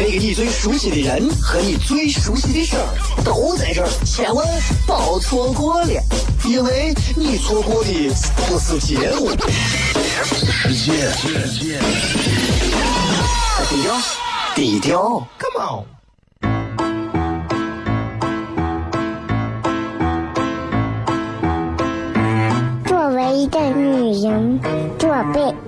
那个你最熟悉的人和你最熟悉的事儿都在这儿，千万别错过了，因为你错过的不是节目，世界。低调，低调，Come on。作为一个女人，做辈子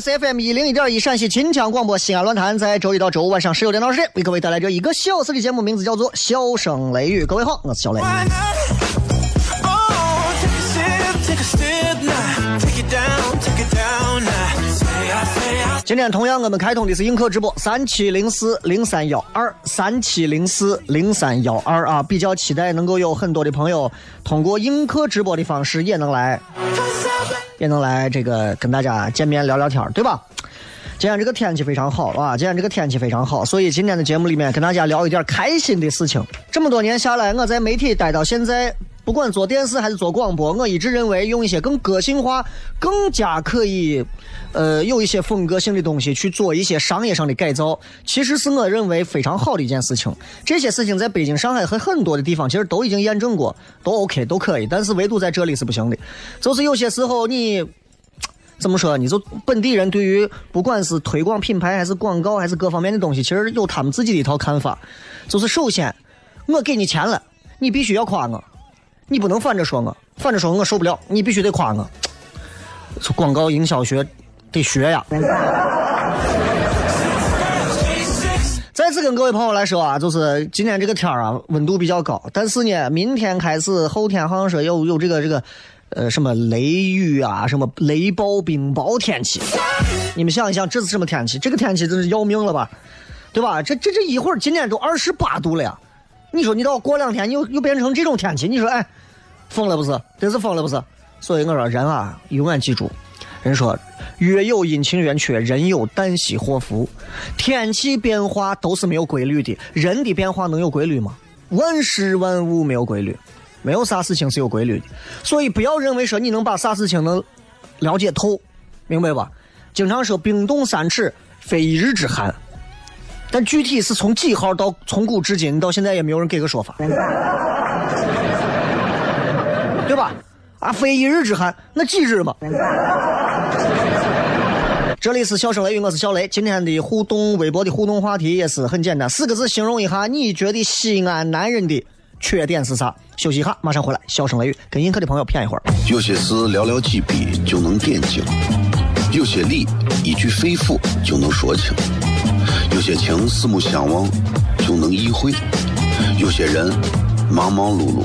里是 FM 一零一点一陕西秦腔广播西安论坛，在周一到周五晚上十九点到十点，为各位带来这一个小时的节目，名字叫做《笑声雷雨》。各位好，我是小雷。Oh. 今天同样我们开通的是映客直播三七零四零三幺二三七零四零三幺二啊，比较期待能够有很多的朋友通过映客直播的方式也能来，也能来这个跟大家见面聊聊天儿，对吧？今天这个天气非常好啊，今天这个天气非常好，所以今天的节目里面跟大家聊一点开心的事情。这么多年下来，我在媒体待到现在，不管做电视还是做广播，我一直认为用一些更个性化、更加可以，呃，有一些风格性的东西去做一些商业上的改造，其实是我认为非常好的一件事情。这些事情在北京、上海和很多的地方其实都已经验证过，都 OK 都可以，但是唯独在这里是不行的。就是有些时候你。怎么说？你就本地人对于不管是推广品牌还是广告还是各方面的东西，其实有他们自己的一套看法。就是首先，我给你钱了，你必须要夸我，你不能反着说我，反着说我受不了，你必须得夸我。这广告营销学得学呀。再次跟各位朋友来说啊，就是今天这个天儿啊，温度比较高，但是呢，明天开始，后天好像说有有这个这个，呃，什么雷雨啊，什么雷暴、冰雹天气。你们想一想，这是什么天气？这个天气真是要命了吧，对吧？这这这一会儿，今天都二十八度了呀，你说你到过两天又又变成这种天气，你说哎，疯了不是？真是疯了不是？所以我说人啊，永远记住，人说月有阴晴圆缺，人有旦夕祸福。天气变化都是没有规律的，人的变化能有规律吗？万事万物没有规律，没有啥事情是有规律的。所以不要认为说你能把啥事情能了解透，明白吧？经常说冰冻三尺，非一日之寒。但具体是从几号到从古至今到现在也没有人给个说法，啊，非一日之寒，那几日嘛？这里是笑声雷雨，我是小雷。今天的互动微博的互动话题也是很简单，四个字形容一下你觉得西安男人的缺点是啥？休息一下，马上回来。笑声雷雨，跟映客的朋友谝一会儿。有些事寥寥几笔就能点睛，有些理一句肺腑就能说清，有些情四目相望就能意会，有些人忙忙碌碌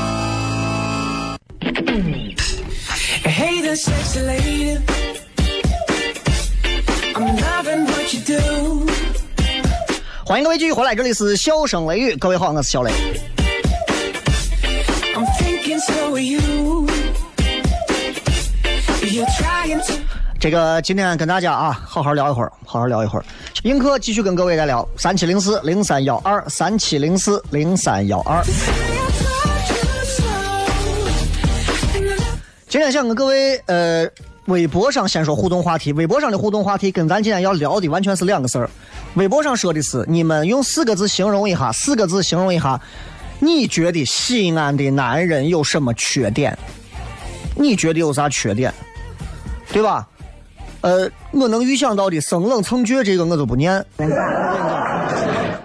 Hey there, sexy lady. I'm loving what you do. 欢迎各位继续回来，这里是笑声雷雨，各位好，我是小雷。I'm thinking so are you. You're trying to. 这个今天跟大家啊，好好聊一会儿，好好聊一会儿。映客继续跟各位来聊，三七零四零三幺二，三七零四零三幺二。今天想跟各位呃，微博上先说互动话题，微博上的互动话题跟咱今天要聊的完全是两个事儿。微博上说的是你们用四个字形容一下，四个字形容一下，你觉得西安的男人有什么缺点？你觉得有啥缺点？对吧？呃，我能预想到的生冷蹭倔这个我都不念，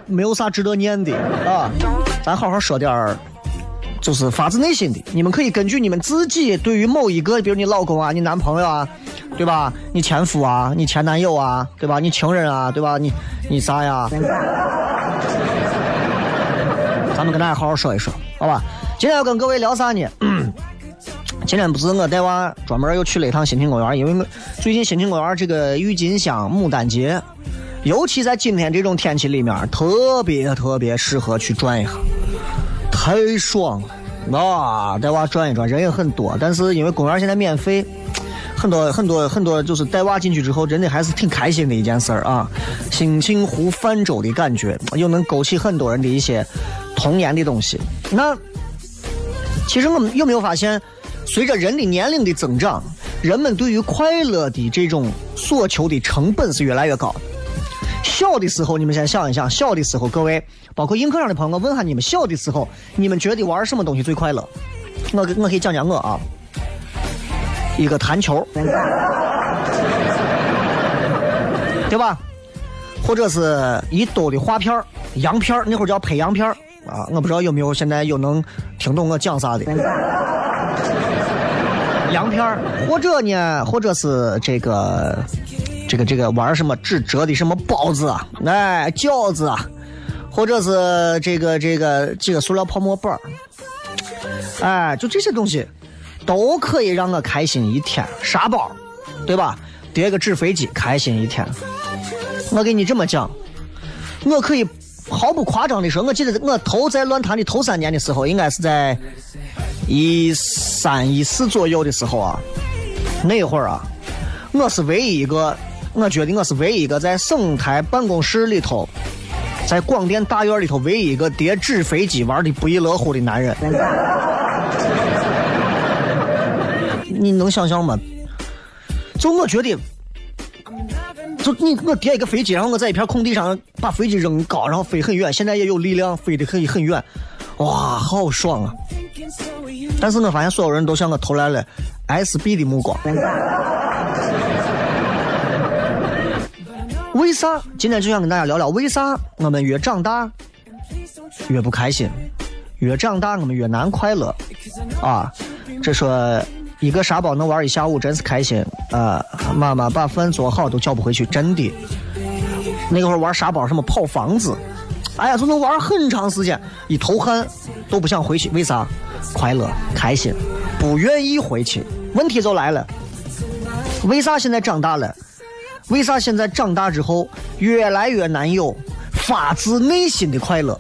没有啥值得念的啊。咱好好说点儿，就是发自内心的。你们可以根据你们自己对于某一个，比如你老公啊、你男朋友啊，对吧？你前夫啊、你前男友啊，对吧？你情人啊，对吧？你你啥呀？咱们跟大家好好说一说，好吧？今天要跟各位聊啥呢？今天不是我带娃专门又去了一趟新亭公园，因为最近新亭公园这个郁金香牡丹节，尤其在今天这种天气里面，特别特别适合去转一下，太爽了啊！带娃转一转，人也很多，但是因为公园现在免费，很多很多很多，就是带娃进去之后，真的还是挺开心的一件事儿啊！心情湖泛舟的感觉，又能勾起很多人的一些童年的东西。那其实我们有没有发现？随着人的年龄的增长，人们对于快乐的这种所求的成本是越来越高。小的时候，你们先想一想，小的时候，各位，包括映客上的朋友，我问下你们，小的时候，你们觉得玩什么东西最快乐？我我可以讲讲我啊，一个弹球，对吧？或者是一兜的画片儿、洋片，那会儿叫拍洋片啊，我不知道有没有现在有能听懂我讲啥的。洋片，或者呢，或者是这个，这个这个玩什么纸折的什么包子啊，哎，饺子啊，或者是这个这个几个塑料泡沫板儿，哎，就这些东西，都可以让我开心一天。沙包，对吧？叠个纸飞机，开心一天。我给你这么讲，我可以毫不夸张的说，我记得我头在乱坛的头三年的时候，应该是在。一三一四左右的时候啊，那会儿啊，我是唯一一个，我觉得我是唯一一个在省台办公室里头，在广电大院里头唯一一个叠纸飞机玩的不亦乐乎的男人。你能想象吗？就我觉得，就你我叠一个飞机，然后我在一片空地上把飞机扔高，然后飞很远，现在也有力量飞得很很远，哇，好爽啊！但是我发现所有人都向我投来了 SB 的目光。为啥？今天就想跟大家聊聊为啥我们越长大越不开心，越长大我们越难快乐啊！这说一个沙包能玩一下午，真是开心啊！妈妈把饭做好都叫不回去，真的。那会玩沙包什么跑房子，哎呀，就能玩很长时间，一头汗都不想回去，为啥？快乐、开心，不愿意回去。问题就来了，为啥现在长大了？为啥现在长大之后越来越难有发自内心的快乐？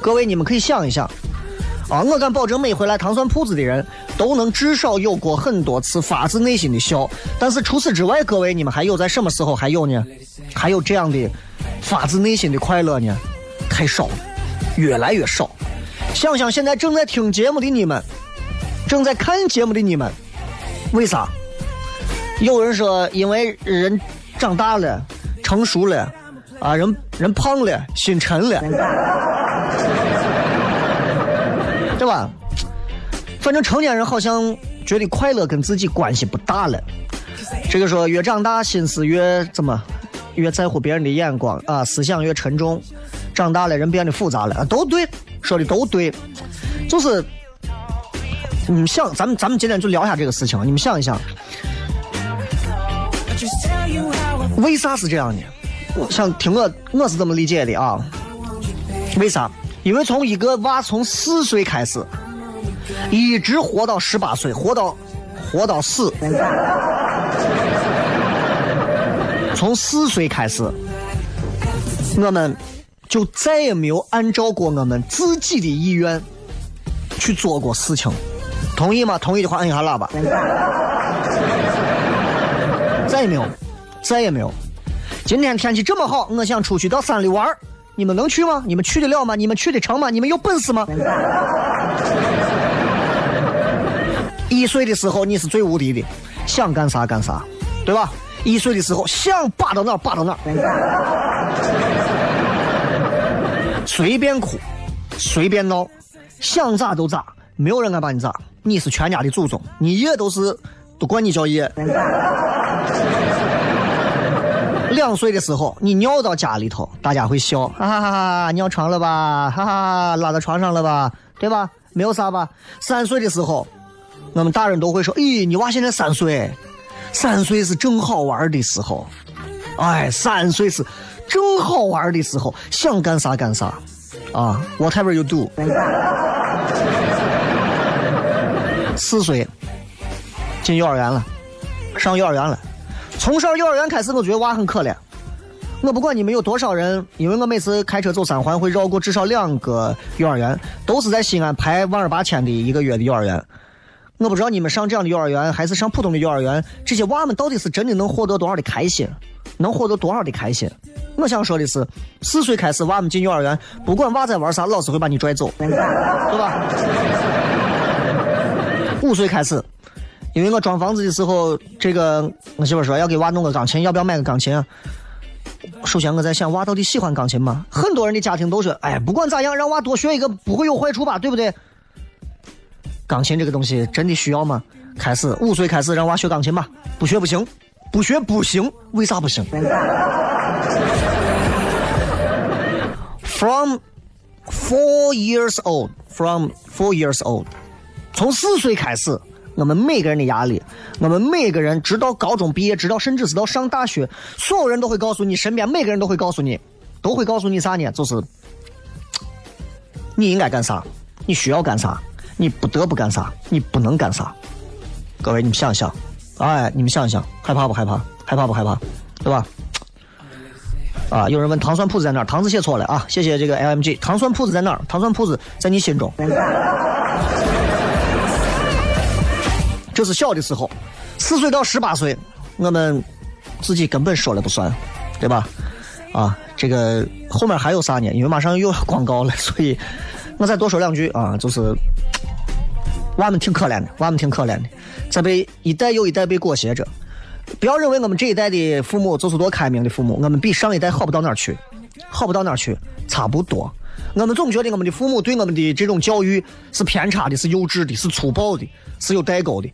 各位，你们可以想一想啊！我敢保证，每回来糖蒜铺子的人都能至少有过很多次发自内心的笑。但是除此之外，各位，你们还有在什么时候还有呢？还有这样的发自内心的快乐呢？太少了，越来越少。想想现在正在听节目的你们，正在看节目的你们，为啥？有人说，因为人长大了，成熟了，啊，人人胖了，心沉了，对吧？反正成年人好像觉得快乐跟自己关系不大了。这个说越长大，心思越怎么，越在乎别人的眼光啊，思想越沉重。长大了，人变得复杂了，都对。说的都对，就是你们想，咱们咱们今天就聊一下这个事情。你们想一想，为啥是这样的？我想听我，我是这么理解的啊。为啥？因为从一个娃从四岁开始，一直活到十八岁，活到活到死，从四岁开始，我们就再也没有按照过我们自己的意愿去做过事情。同意吗？同意的话按一下喇叭。再也没有，再也没有。今天天气这么好，我想出去到山里玩你们能去吗？你们去得了吗？你们去得成吗？你们有本事吗？一岁的时候你是最无敌的，想干啥干啥，对吧？一岁的时候想扒到哪霸到哪，随便哭，随便闹，想咋都咋，没有人敢把你咋。你是全家的祖宗，你爷都是都管你叫爷。两岁的时候，你尿到家里头，大家会笑，哈哈哈哈，尿床了吧，哈哈，拉到床上了吧，对吧？没有啥吧。三岁的时候，我们大人都会说，咦，你娃现在三岁，三岁是正好玩的时候，哎，三岁是正好玩的时候，想干啥干啥，啊，whatever you do。四岁进幼儿园了，上幼儿园了。从上幼儿园开始，我觉得娃很可怜。我不管你们有多少人，因为我每次开车走三环会绕过至少两个幼儿园，都是在西安排万儿八千的一个月的幼儿园。我不知道你们上这样的幼儿园还是上普通的幼儿园，这些娃们到底是真的能获得多少的开心，能获得多少的开心？我想说的是，四岁开始娃们进幼儿园，不管娃在玩啥，老师会把你拽走，对吧？五岁开始，因为我装房子的时候，这个我媳妇说要给娃弄个钢琴，要不要买个钢琴啊？首先我在想，娃到底喜欢钢琴吗？很多人的家庭都说，哎，不管咋样，让娃多学一个不会有坏处吧，对不对？钢琴这个东西真的需要吗？开始五岁开始让娃学钢琴吧，不学不行，不学不行，为啥不行？From four years old, from four years old，从四岁开始，我们每个人的压力，我们每个人直到高中毕业，直到甚至直到上大学，所有人都会告诉你，身边每个人都会告诉你，都会告诉你啥呢？就是你应该干啥，你需要干啥，你不得不干啥，你不能干啥。各位，你们想想，哎，你们想想，害怕不害怕？害怕不害怕？对吧？啊，有人问糖蒜铺子在哪儿？糖字写错了啊！谢谢这个 LMG。糖蒜铺子在哪儿？糖蒜铺子在你心中。这是小的时候，四岁到十八岁，我们自己根本说了不算，对吧？啊，这个后面还有啥呢？因为马上又要广告了，所以我再多说两句啊，就是娃们挺可怜的，娃们挺可怜的，在被一代又一代被裹挟着。不要认为我们这一代的父母就是多开明的父母，我们比上一代好不到哪儿去，好不到哪儿去，差不多。我们总觉得我们的父母对我们的这种教育是偏差的，是幼稚的，是粗暴的，是有代沟的。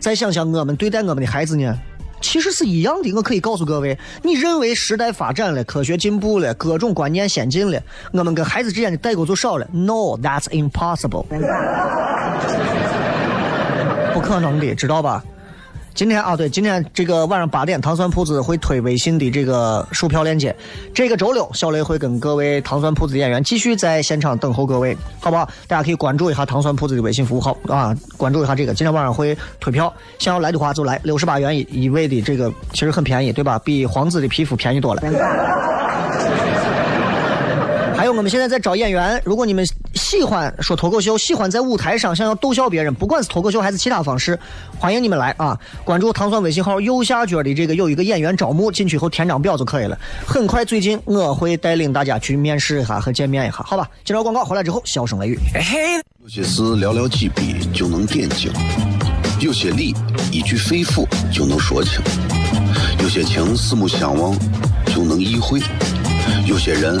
再想想我们对待我们的孩子呢，其实是一样的。我可以告诉各位，你认为时代发展了，科学进步了，各种观念先进了，我们跟孩子之间的代沟就少了。No，that's impossible，不可能的，知道吧？今天啊，对，今天这个晚上八点，糖蒜铺子会推微信的这个售票链接。这个周六，小雷会跟各位糖蒜铺子的演员继续在现场等候各位，好不好？大家可以关注一下糖蒜铺子的微信服务号啊，关注一下这个。今天晚上会退票，想要来的话就来，六十八元一一位的这个其实很便宜，对吧？比皇子的皮肤便宜多了。还有，我们现在在招演员。如果你们喜欢说脱口秀，喜欢在舞台上想要逗笑别人，不管是脱口秀还是其他方式，欢迎你们来啊！关注糖蒜微信号右下角的这个有一个演员招募，进去以后填张表就可以了。很快，最近我会带领大家去面试一下和见面一下，好吧？接着广告回来之后，笑声雷雨。有些事寥寥几笔就能点睛，有些理一句肺腑就能说清，有些情四目相望就能意会，有些人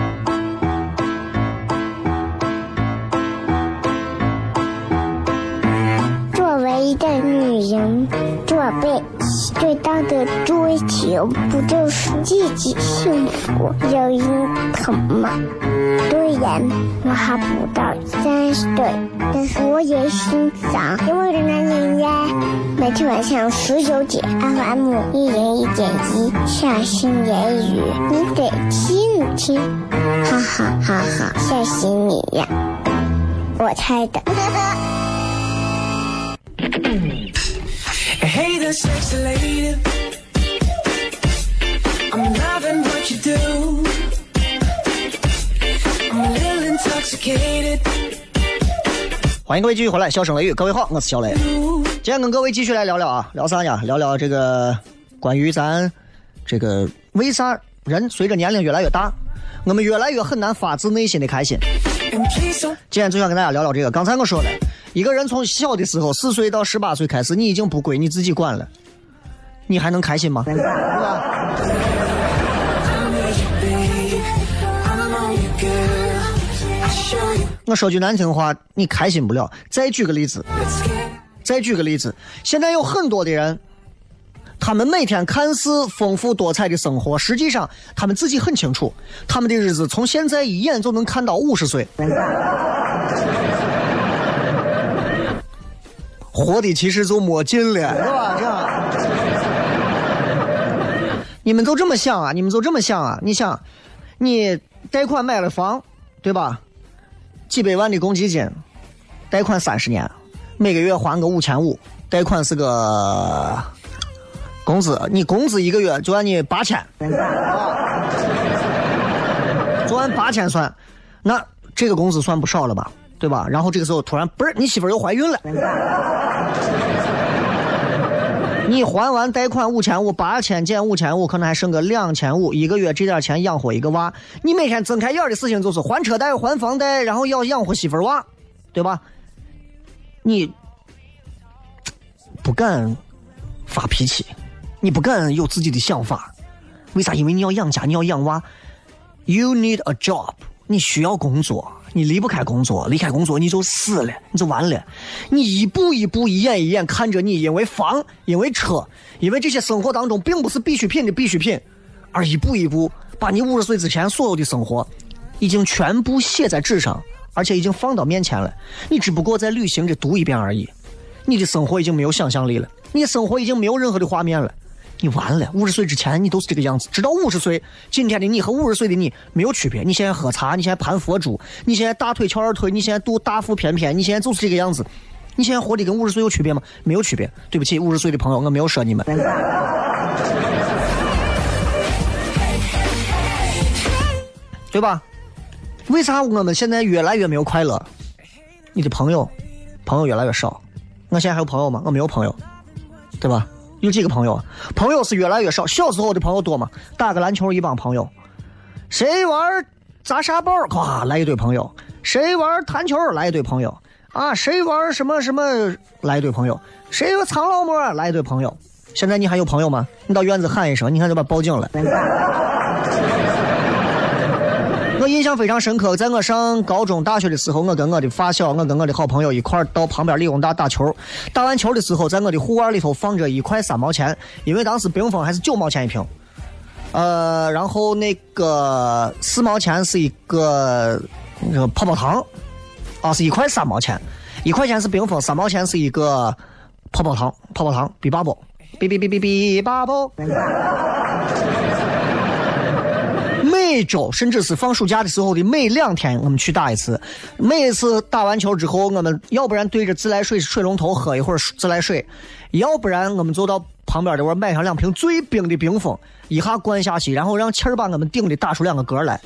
一个女人，做背最大的追求不就是自己幸福、有人疼吗？虽然我还不到三十岁，但是我也心脏因为人男人呀。每天晚上十九点，FM 一人一点一，下心言语，你得听听，哈哈哈哈，吓死你呀！我猜的。Hey there, sexy lady. I'm loving what you do. I'm a little intoxicated. 欢迎各位继续回来，笑声雷雨，各位好，我是小雷。今天跟各位继续来聊聊啊，聊啥呀？聊聊这个关于咱这个为啥人随着年龄越来越大，我们越来越很难发自内心的开心。今天就想跟大家聊聊这个。刚才我说了，一个人从小的时候，四岁到十八岁开始，你已经不归你自己管了，你还能开心吗 我说句难听话，你开心不了。再举个例子，再举个例子，现在有很多的人，他们每天看似丰富多彩的生活，实际上他们自己很清楚，他们的日子从现在一眼就能看到五十岁，活的其实就没劲了，是吧？你们都这么想啊？你们都这么想啊？你想，你贷款买了房，对吧？几百万的公积金，贷款三十年，每个月还个五千五，贷款是个工资，你工资一个月就按你八千，就按八千算，那这个工资算不少了吧？对吧？然后这个时候突然不是你媳妇又怀孕了，你还完贷款五千五，八千减五千五，可能还剩个两千五，一个月这点钱养活一个娃，你每天睁开眼的事情就是还车贷、还房贷，然后要养活媳妇儿娃，对吧？你不敢发脾气，你不敢有自己的想法，为啥？因为你要养家，你要养娃，You need a job，你需要工作，你离不开工作，离开工作你就死了，你就完了。你一步一步、一眼一眼看着你，因为房、因为车、因为这些生活当中并不是必需品的必需品，而一步一步把你五十岁之前所有的生活已经全部写在纸上，而且已经放到面前了。你只不过在旅行着读一遍而已。你的生活已经没有想象力了，你的生活已经没有任何的画面了。你完了，五十岁之前你都是这个样子，直到五十岁，今天的你和五十岁的你没有区别。你现在喝茶，你现在盘佛珠，你现在大腿翘二腿，你现在肚大腹便便，你现在就是这个样子。你现在活的跟五十岁有区别吗？没有区别。对不起，五十岁的朋友，我没有说你们。对吧？为啥我们现在越来越没有快乐？你的朋友，朋友越来越少。我现在还有朋友吗？我没有朋友，对吧？有几个朋友？朋友是越来越少。小时候的朋友多吗？打个篮球一帮朋友，谁玩砸沙包，咵来一堆朋友；谁玩弹球来一堆朋友啊，谁玩什么什么来一堆朋友，谁有藏老摸来一堆朋友。现在你还有朋友吗？你到院子喊一声，你看就把报警了。我印象非常深刻，在我上高中、大学的时候，我跟我的发小，我跟我的好朋友一块到旁边理工大打球。打完球的时候，在我的护腕里头放着一块三毛钱，因为当时冰峰还是九毛钱一瓶。呃，然后那个四毛钱是一个那个泡泡糖，啊，是一块三毛钱，一块钱是冰峰，三毛钱是一个泡泡糖，泡泡糖比巴宝，比比比比比巴宝。每周甚至是放暑假的时候的每两天，我们去打一次。每一次打完球之后，我们要不然对着自来水水龙头喝一会儿自来水，要不然我们就到旁边的我买上两瓶最冰的冰峰，一下灌下去，然后让气儿把我们顶的打出两个嗝来。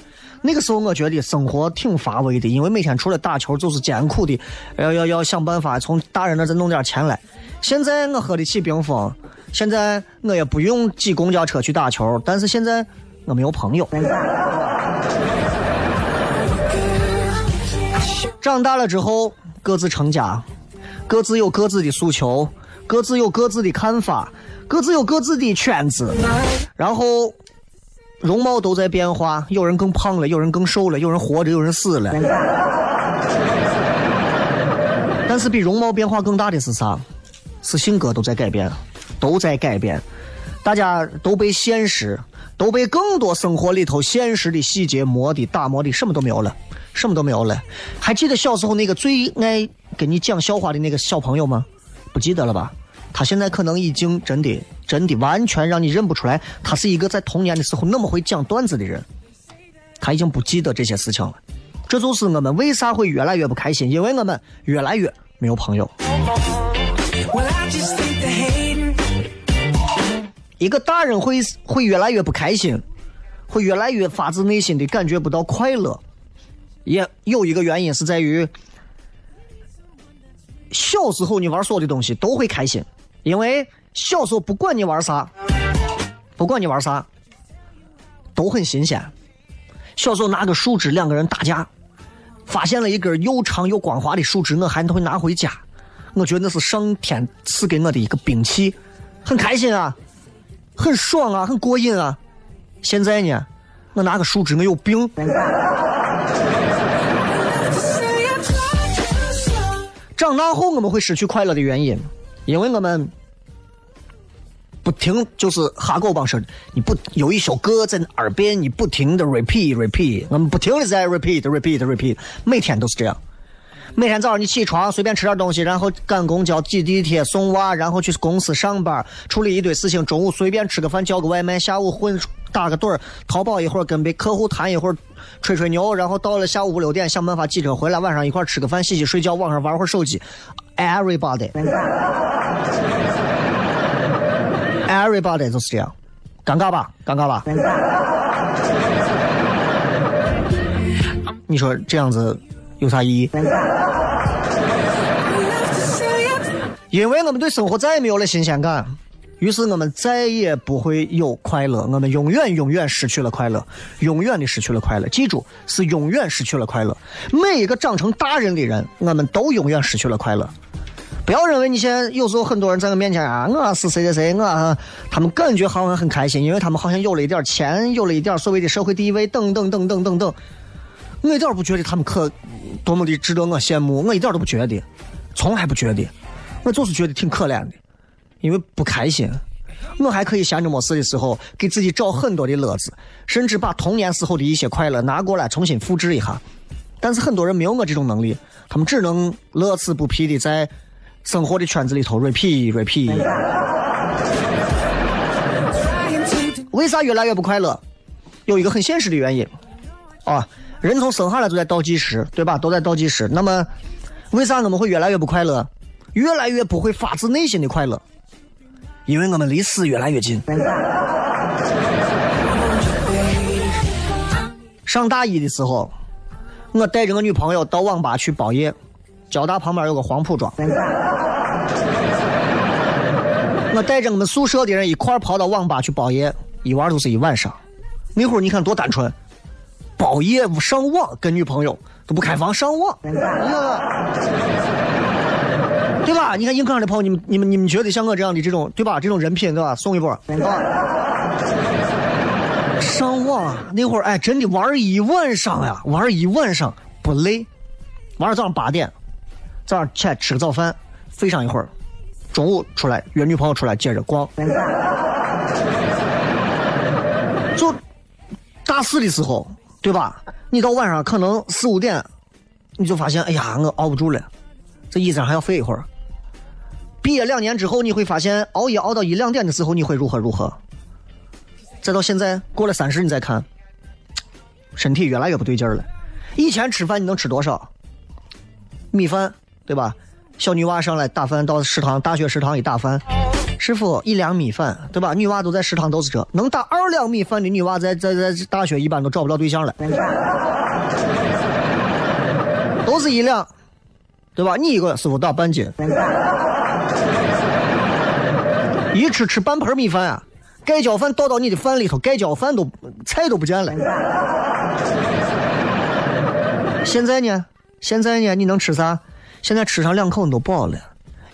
那个时候我觉得生活挺乏味的，因为每天除了打球就是艰苦的，要要要想办法从大人那再弄点钱来。现在我喝得起冰峰，现在我也不用挤公交车去打球，但是现在我没有朋友。长大了之后，各自成家，各自有各自的诉求，各自有各自的看法，各自有各自的圈子，然后容貌都在变化，有人更胖了，有人更瘦了，有人活着，有人死了。但是比容貌变化更大的是啥？是性格都在改变，都在改变，大家都被现实，都被更多生活里头现实的细节磨的、打磨的，什么都没有了，什么都没有了。还记得小时候那个最爱跟你讲笑话的那个小朋友吗？不记得了吧？他现在可能已经真的、真的完全让你认不出来，他是一个在童年的时候那么会讲段子的人。他已经不记得这些事情了。这就是我们为啥会越来越不开心，因为我们越来越没有朋友。一个大人会会越来越不开心，会越来越发自内心的感觉不到快乐，也有一个原因是在于，小时候你玩所有的东西都会开心，因为小时候不管你玩啥，不管你玩啥，都很新鲜。小时候拿个树枝两个人打架，发现了一根又长又光滑的树枝，我还会拿回家，我觉得那是上天赐给我的一个兵器，很开心啊。很爽啊，很过瘾啊。现在呢，我拿个树枝，我有病。长大后我们会失去快乐的原因，因为我们不停就是哈狗帮说的，你不有一首歌在耳边，你不停的 repeat repeat，我们不停的在 repeat repeat repeat，每天都是这样。每天早上你起床随便吃点东西，然后赶公交、挤地铁、送娃，然后去公司上班，处理一堆事情。中午随便吃个饭，叫个外卖。下午混打个盹儿，淘宝一会儿，跟别客户谈一会儿，吹吹牛。然后到了下午五六点，想办法挤车回来。晚上一块吃个饭，洗洗睡觉，网上玩会儿手机。Everybody，everybody 就是这样，尴尬吧？尴尬吧？你说这样子有啥意义？因为我们对生活再也没有了新鲜感，于是我们再也不会有快乐，我们永远永远失去了快乐，永远的失去了快乐。记住，是永远失去了快乐。每一个长成大人的人，我们都永远失去了快乐。不要认为你现在有时候很多人在我面前啊，我是谁谁谁，我他们感觉好像很开心，因为他们好像有了一点钱，有了一点所谓的社会地位，等等等等等等。我一点不觉得他们可多么的值得我羡慕，我一点都不觉得，从来不觉得，我就是觉得挺可怜的，因为不开心。我还可以闲着没事的时候给自己找很多的乐子，甚至把童年时候的一些快乐拿过来重新复制一下。但是很多人没有我这种能力，他们只能乐此不疲的在生活的圈子里头 repeat repeat。为啥越来越不快乐？有一个很现实的原因啊。人从生下来就在倒计时，对吧？都在倒计时。那么，为啥我们会越来越不快乐？越来越不会发自内心的快乐？因为我们离死越来越近。上大一的时候，我带着我女朋友到网吧去包夜，交大旁边有个黄浦庄。我带着我们宿舍的人一块跑到网吧去包夜，一玩就是一晚上。那会儿你看多单纯。包夜上网跟女朋友都不开房上网，对吧？你看硬课上的朋友，你们你们你们觉得像我这样的这种对吧？这种人品对吧？送一波，上网那会儿哎，真的玩一晚上呀，玩一晚上不累，玩到早上八点，早上起来吃个早饭，睡上一会儿，中午出来约女朋友出来接着逛，就大四的时候。对吧？你到晚上可能四五点，你就发现，哎呀，我熬不住了，这椅子上还要睡一会儿。毕业两年之后，你会发现，熬夜熬到一两点的时候，你会如何如何？再到现在过了三十，你再看，身体越来越不对劲儿了。以前吃饭你能吃多少？米饭，对吧？小女娃上来打饭，到食堂，大学食堂一打饭。师傅，一两米饭，对吧？女娃都在食堂都是这，能打二两米饭的女娃在在在大学一般都找不到对象了，都是一两，对吧？你一个师傅打半斤，一吃吃半盆米饭啊，盖浇饭倒到你的饭里头，盖浇饭都菜都不见了。现在呢？现在呢？你能吃啥？现在吃上两口你都饱了。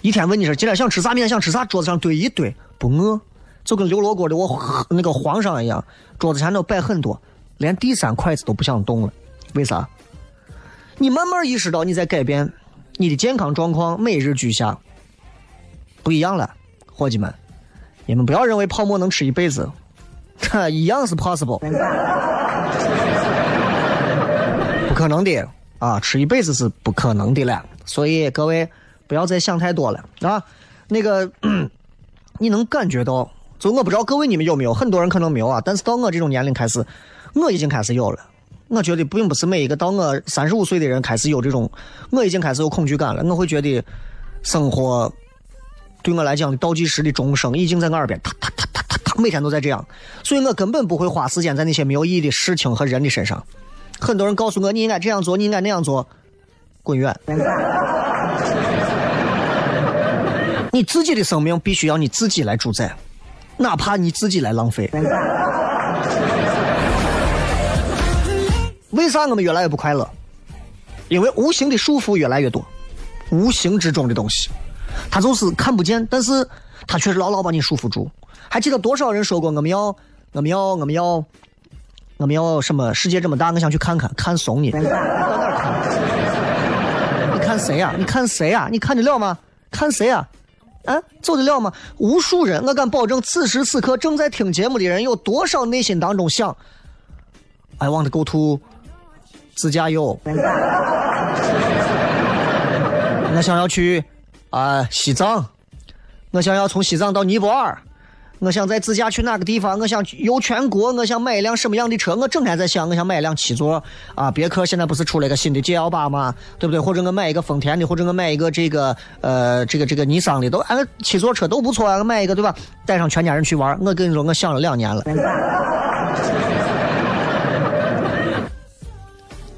一天问你说今天想吃啥，明天想吃啥，桌子上堆一堆，不饿，就跟刘罗锅的我那个皇上一样，桌子前头摆很多，连第三筷子都不想动了。为啥？你慢慢意识到你在改变，你的健康状况每日俱下，不一样了，伙计们，你们不要认为泡沫能吃一辈子，它一样是 possible，不可能的啊，吃一辈子是不可能的了。所以各位不要再想太多了啊。那个，你能感觉到，就我不知道各位你们有没有，很多人可能没有啊，但是到我这种年龄开始，我已经开始有了。我觉得并不是每一个到我三十五岁的人开始有这种，我已经开始有恐惧感了。我会觉得生活对我来讲的倒计时的钟声已经在我耳边，哒哒哒哒哒哒，每天都在这样，所以我根本不会花时间在那些没有意义的事情和人的身上。很多人告诉我你应该这样做，你应该那样做，滚远！你自己的生命必须要你自己来主宰，哪怕你自己来浪费。为啥我们越来越不快乐？因为无形的束缚越来越多，无形之中的东西，它就是看不见，但是它却是牢牢把你束缚住。还记得多少人说过我们要，我们要，我们要，我们要什么？世界这么大，我想去看看，看怂你。到哪看？你看谁呀？你看谁呀？你看得了吗？看谁呀？啊走得了吗？无数人，我敢保证，此时此刻正在听节目的人，有多少内心当中想，I want to go to。自驾游，我想要去啊西藏，我想要从西藏到尼泊尔，我想在自驾去哪个地方，我想游全国，我想买一辆什么样的车？我整天在想，我想买一辆七座啊，别克现在不是出了一个新的 GL 八吗？对不对？或者我买一个丰田的，或者我买一个这个呃这个这个尼桑的，都哎七座车都不错啊，我买一个对吧？带上全家人去玩，我跟你说，我想了两年了。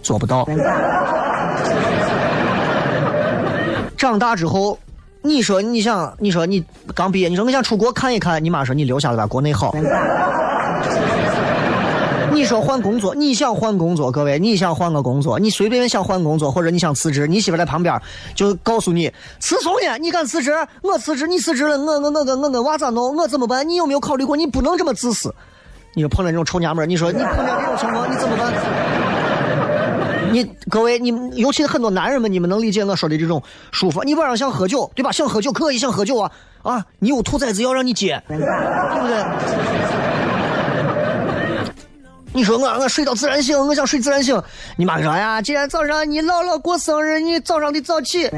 做不到。长大之后，你说你想，你说你刚毕业，你说我想出国看一看，你妈说你留下来吧，国内好。你说换工作，你想换工作，各位，你想换个工作，你随便想换工作，或者你想辞职，你媳妇在旁边就告诉你辞送呢，你敢辞职？我辞职，你辞职了，我我我跟我跟娃咋弄？我怎么办？你有没有考虑过？你不能这么自私。你说碰到这种臭娘们，你说你碰见这种情况，你怎么办？你各位，你们尤其很多男人们，你们能理解我说的这种舒服？你晚上想喝酒，对吧？想喝酒可以想喝酒啊啊！你有兔崽子要让你接，对不对？你说我我睡到自然醒，我想睡自然醒。你妈说呀，今天早上你姥姥过生日，你早上得早起。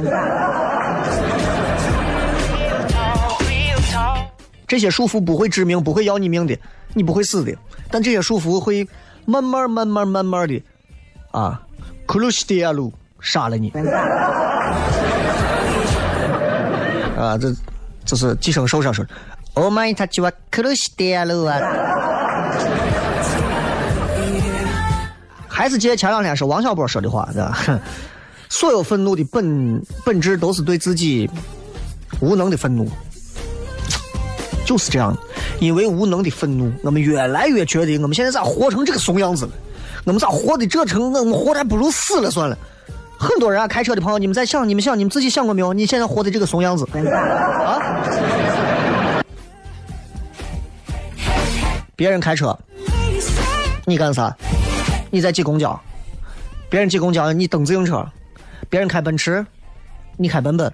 这些束缚不会致命，不会要你命的，你不会死的。但这些束缚会慢慢、慢慢、慢慢的啊。克鲁西迪亚路杀了你！啊，这这是寄生兽上说的。Oh my，他就话克鲁西迪亚路啊！还是记得前两天是王小波说的话，对吧？所有愤怒的本本质都是对自己无能的愤怒，就是这样。因为无能的愤怒，我们越来越觉得我们现在咋活成这个怂样子了？我们咋活的这成？我们活的还不如死了算了。很多人啊，开车的朋友，你们在想，你们想，你们自己想过没有？你现在活的这个怂样子啊！别人开车，你干啥？你在挤公交。别人挤公交，你蹬自行车。别人开奔驰，你开奔奔。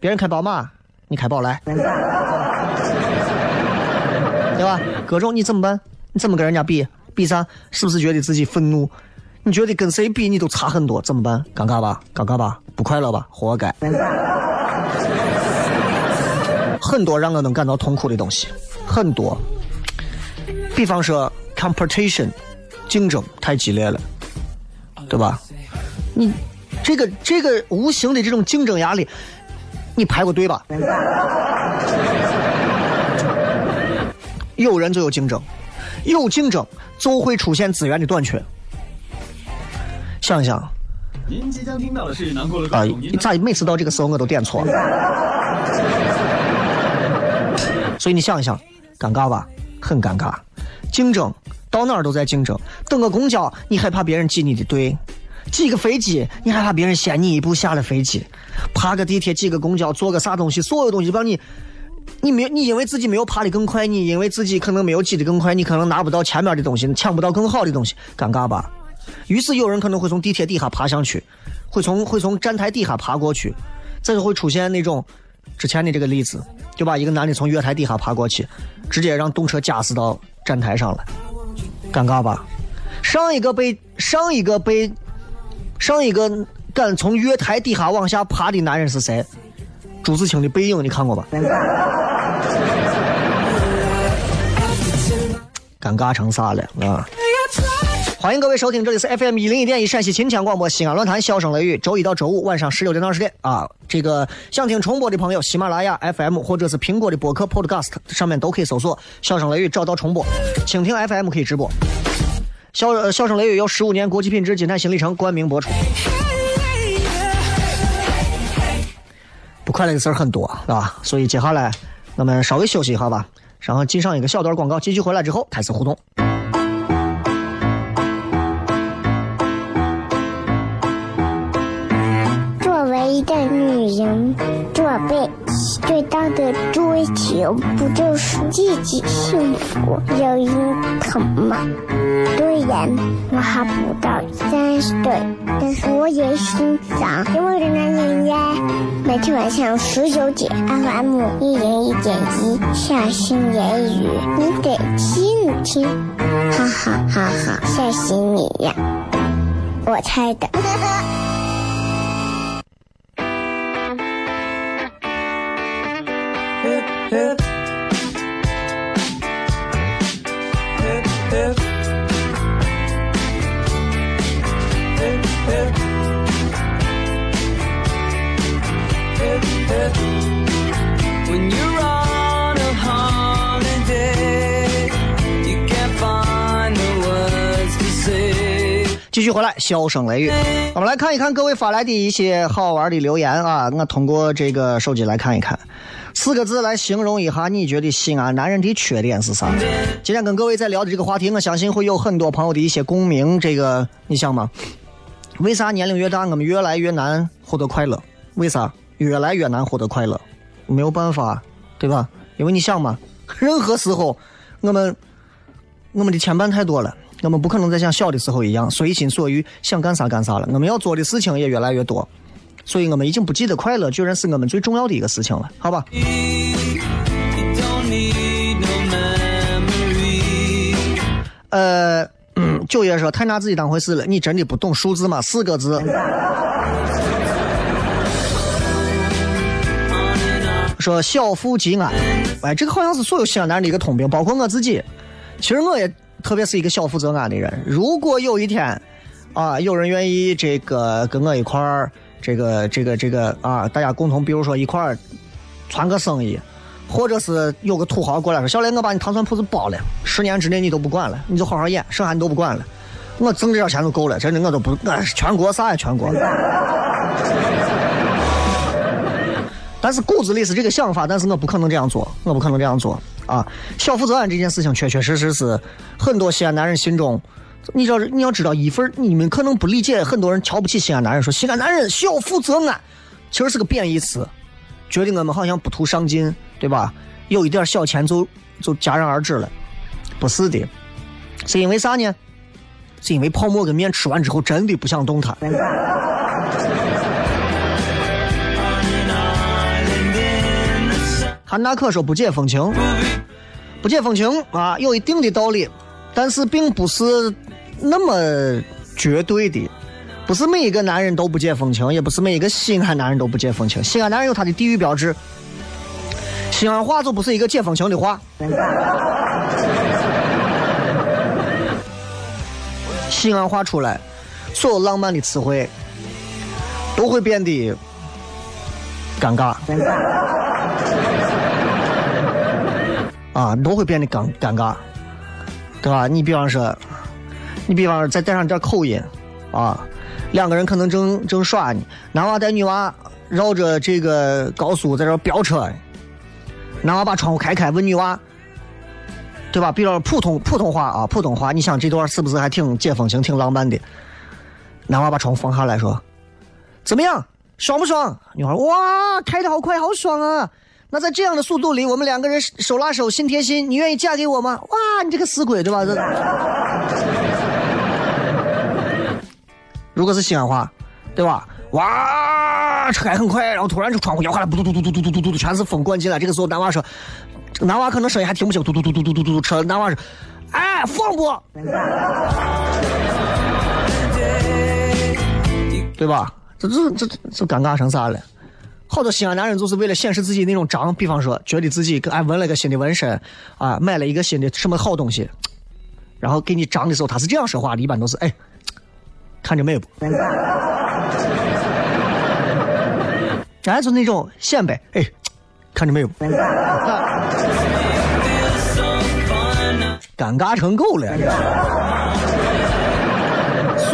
别人开宝马，你开宝来，对吧？各种你怎么办？你怎么跟人家比？比啥？是不是觉得自己愤怒？你觉得跟谁比你都差很多？怎么办？尴尬吧？尴尬吧？不快乐吧？活该！很多让我能感到痛苦的东西，很多。比方说，competition，竞争太激烈了，对吧？你这个这个无形的这种竞争压力，你排过队吧？有人就有竞争，有竞争。就会出现资源的短缺。想一想，您即将听到的是南国的啊，你咋每次到这个时候我都点错了？所以你想一想，尴尬吧？很尴尬。竞争到哪儿都在竞争，等个公交你害怕别人挤你的队，挤个飞机你害怕别人先你一步下了飞机，爬个地铁挤个公交坐个啥东西，所有东西都让你。你没有，你因为自己没有爬得更快，你因为自己可能没有挤得更快，你可能拿不到前面的东西，抢不到更好的东西，尴尬吧？于是有人可能会从地铁底下爬上去，会从会从站台底下爬过去，这就会出现那种之前的这个例子，就把一个男的从月台底下爬过去，直接让动车夹死到站台上了，尴尬吧？上一个被上一个被上一个敢从月台底下往下爬的男人是谁？朱自清的《背影》，你看过吧？尴尬成啥了啊？欢迎各位收听，这里是 FM 一零一点一陕西秦腔广播西安论坛笑声雷雨，周一到周五晚上十六点到二十点啊。这个想听重播的朋友，喜马拉雅 FM 或者是苹果的播客 Podcast 上面都可以搜索“笑声雷雨”找到重播。蜻蜓 FM 可以直播。笑呃笑声雷雨由十五年国际品质金泰新里程冠名播出。不快乐的事儿很多，是吧？所以接下来我们稍微休息一下吧，然后进上一个小段广告，继续回来之后开始互动。作为一个女人，做被最大的追求不就是自己幸福、有人疼吗？虽然我还不到三十岁，但是我也心脏因为的男人呀。每天晚上十九点，FM 一零一点一，下心言语，你得听听，哈哈哈哈，吓死你呀！我猜的。If, if, if, if. 回来，笑声雷雨。我们来看一看各位发来的一些好玩的留言啊！我通过这个手机来看一看，四个字来形容一下，你觉得西安男人的缺点是啥？今天跟各位在聊的这个话题，我相信会有很多朋友的一些共鸣。这个你想吗？为啥年龄越大，我们越来越难获得快乐？为啥越来越难获得快乐？没有办法，对吧？因为你想嘛，任何时候我们我们的牵绊太多了，我们不可能再像小的时候一样随心所欲，想干啥干啥了。我们要做的事情也越来越多，所以我们已经不记得快乐居然是我们最重要的一个事情了，好吧？呃，嗯，九爷说太拿自己当回事了，你真的不懂数字吗？四个字。说小富即安，哎，这个好像是所有西安男人的一个通病，包括我自己。其实我也特别是一个小富则安的人。如果有一天，啊，有人愿意这个跟我一块儿，这个这个这个啊，大家共同，比如说一块儿传个生意，或者是有个土豪过来说，小雷，我把你糖蒜铺子包了，十年之内你都不管了，你就好好演，剩下你都不管了，我挣这点钱就够了，真的我都不，我全国啥呀全国。但是骨子里是这个想法，但是我不可能这样做，我不可能这样做啊！小富则安这件事情，确确实实是很多西安男人心中，你知道，你要知道一份你们可能不理解，很多人瞧不起西安男人，说西安男人小富则安，其实是个贬义词，觉得我们好像不图上进，对吧？有一点小钱就就戛然而止了，不是的，是因为啥呢？是因为泡馍跟面吃完之后真的不想动弹。韩大可说不解风情，不解风情啊，有一定的道理，但是并不是那么绝对的，不是每一个男人都不解风情，也不是每一个西安男人都不解风情。西安男人有他的地域标志，西安话就不是一个解风情的话。西安话出来，所有浪漫的词汇都会变得尴尬。啊，都会变得尴尴尬，对吧？你比方说，你比方说再带上点口音，啊，两个人可能正正耍呢，男娃带女娃绕着这个高速在这飙车，男娃把窗户开开，问女娃：“对吧？比如普通普通话啊，普通话，你想这段是不是还挺解风情、挺浪漫的？男娃把窗户放下来说：“怎么样，爽不爽？”女孩：“哇，开的好快，好爽啊！那在这样的速度里，我们两个人手拉手，心贴心，你愿意嫁给我吗？”哇，你这个死鬼，对吧？这如果是西安话，对吧？哇，车开很快，然后突然这窗户摇下来，嘟嘟嘟嘟嘟嘟嘟嘟嘟，全是风灌进来。这个时候男娃说，男娃可能声音还听不清，嘟嘟嘟嘟嘟嘟嘟嘟，车男娃说，哎，放不？对吧？这这这这尴尬成啥了？好多西安男人就是为了显示自己那种张，比方说觉得自己哎纹了个新的纹身啊，买了一个新的什么好东西，然后给你张的时候，他是这样说话的，一般都是哎，看着美不？哎，就那种显摆，哎，看着没有？尴尬成狗了。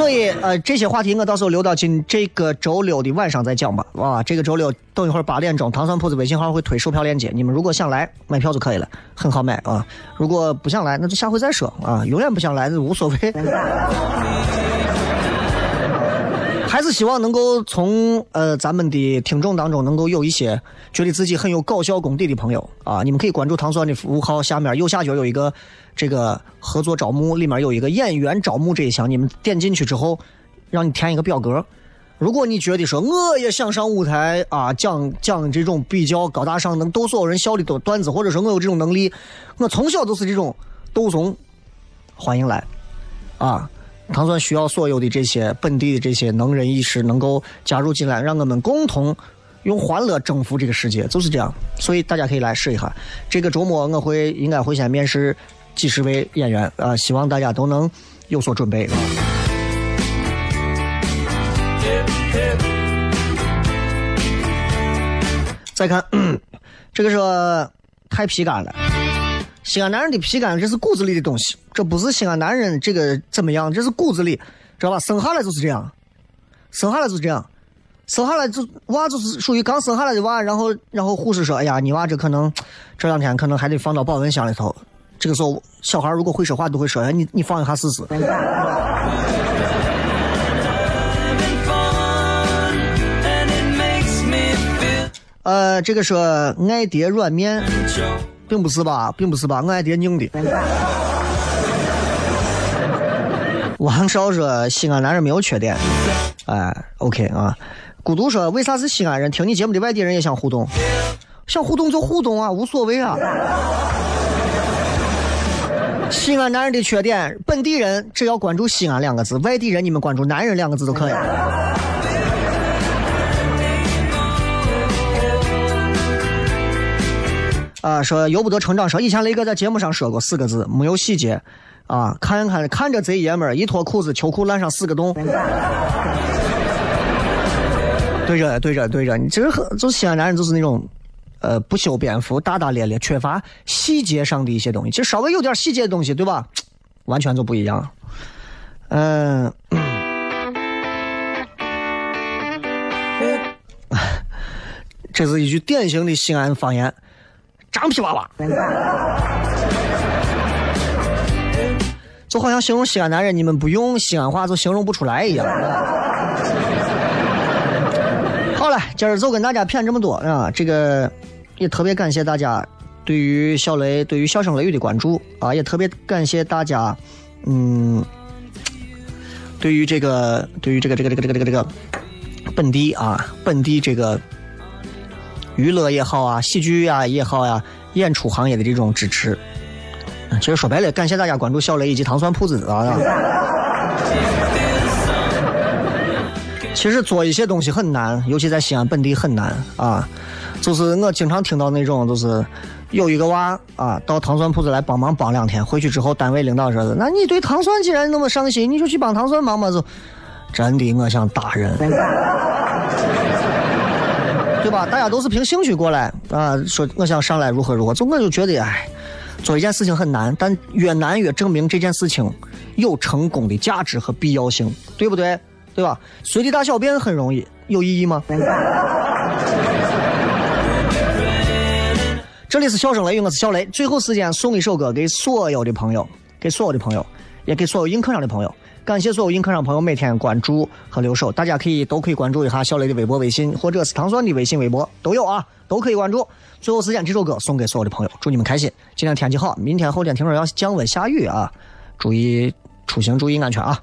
所以，呃，这些话题我到时候留到今这个周六的晚上再讲吧。哇，这个周六等一会儿八点钟，糖蒜铺子微信号会推售票链接，你们如果想来买票就可以了，很好买啊。如果不想来，那就下回再说啊。永远不想来，那无所谓。还是希望能够从呃咱们的听众当中能够有一些觉得自己很有搞笑功底的朋友啊，你们可以关注糖蒜的服务号，下面右下角有一个这个合作招募，里面有一个演员招募这一项，你们点进去之后，让你填一个表格。如果你觉得说我也想上舞台啊，讲讲这种比较高大上、能逗所有人笑的段子，或者说我有这种能力，我从小都是这种逗怂，欢迎来啊！糖蒜需要所有的这些本地的这些能人异士能够加入进来，让我们共同用欢乐征服这个世界，就是这样。所以大家可以来试一下。这个周末我会应该会先面试几十位演员啊，希望大家都能有所准备。再看，这个是太皮干了。西安男人的皮干，这是骨子里的东西，这不是西安男人这个怎么样，这是骨子里，知道吧？生下来就是这样，生下来就是这样，生下来就娃就是属于刚生下来的娃，然后然后护士说，哎呀，你娃这可能这两天可能还得放到保温箱里头。这个时候小孩如果会说话，都会说，哎，你你放一下试试。呃，这个是爱爹软面，并不是吧，并不是吧，我爱爹硬的。王少说西安男人没有缺点，哎，OK 啊。孤独说为啥是西安人听你节目的外地人也想互动？想互动就互动啊，无所谓啊。西安男人的缺点，本地人只要关注西安两个字，外地人你们关注男人两个字就可以了。啊，说由不得成长。说以前雷哥在节目上说过四个字，没有细节。啊，看看看着贼爷们儿，一脱裤子，秋裤烂上四个洞。对着对着对着，你其实很，就西安男人就是那种，呃，不修边幅，大大咧咧，缺乏细节上的一些东西。其实稍微有点细节的东西，对吧？完全就不一样。嗯，这是一句典型的西安方言。张皮娃娃，就好像形容西安男人，你们不用西安话就形容不出来一样。好了，今儿就跟大家谝这么多啊！这个也特别感谢大家对于小雷、对于笑声雷雨的关注啊！也特别感谢大家，嗯，对于这个、对于这个、这个、这个、这个、这个、这个本地啊，本地这个。娱乐也好啊，喜剧呀也好呀，演出行业的这种支持，其实说白了，感谢大家关注小雷以及糖蒜铺子啊。其实做一些东西很难，尤其在西安本地很难啊。就是我经常听到那种，就是有一个娃啊，到糖蒜铺子来帮忙帮两天，回去之后单位领导说的，那你对糖蒜既然那么上心，你就去帮糖蒜忙嘛，就真的我想打人。对吧？大家都是凭兴趣过来啊，说我想上来如何如何，就我就觉得，哎，做一件事情很难，但越难越证明这件事情有成功的价值和必要性，对不对？对吧？随地大小便很容易，有意义吗？这里是笑声雷雨，我是小雷。最后时间送一首歌给所有的朋友，给所有的朋友，也给所有硬课上的朋友。感谢所有映客上朋友每天关注和留守，大家可以都可以关注一下小雷的微博、微信，或者是糖蒜的微信、微博都有啊，都可以关注。最后时间这首歌送给所有的朋友，祝你们开心。今天天气好，明天后天听说要降温下雨啊，注意出行注意安全啊。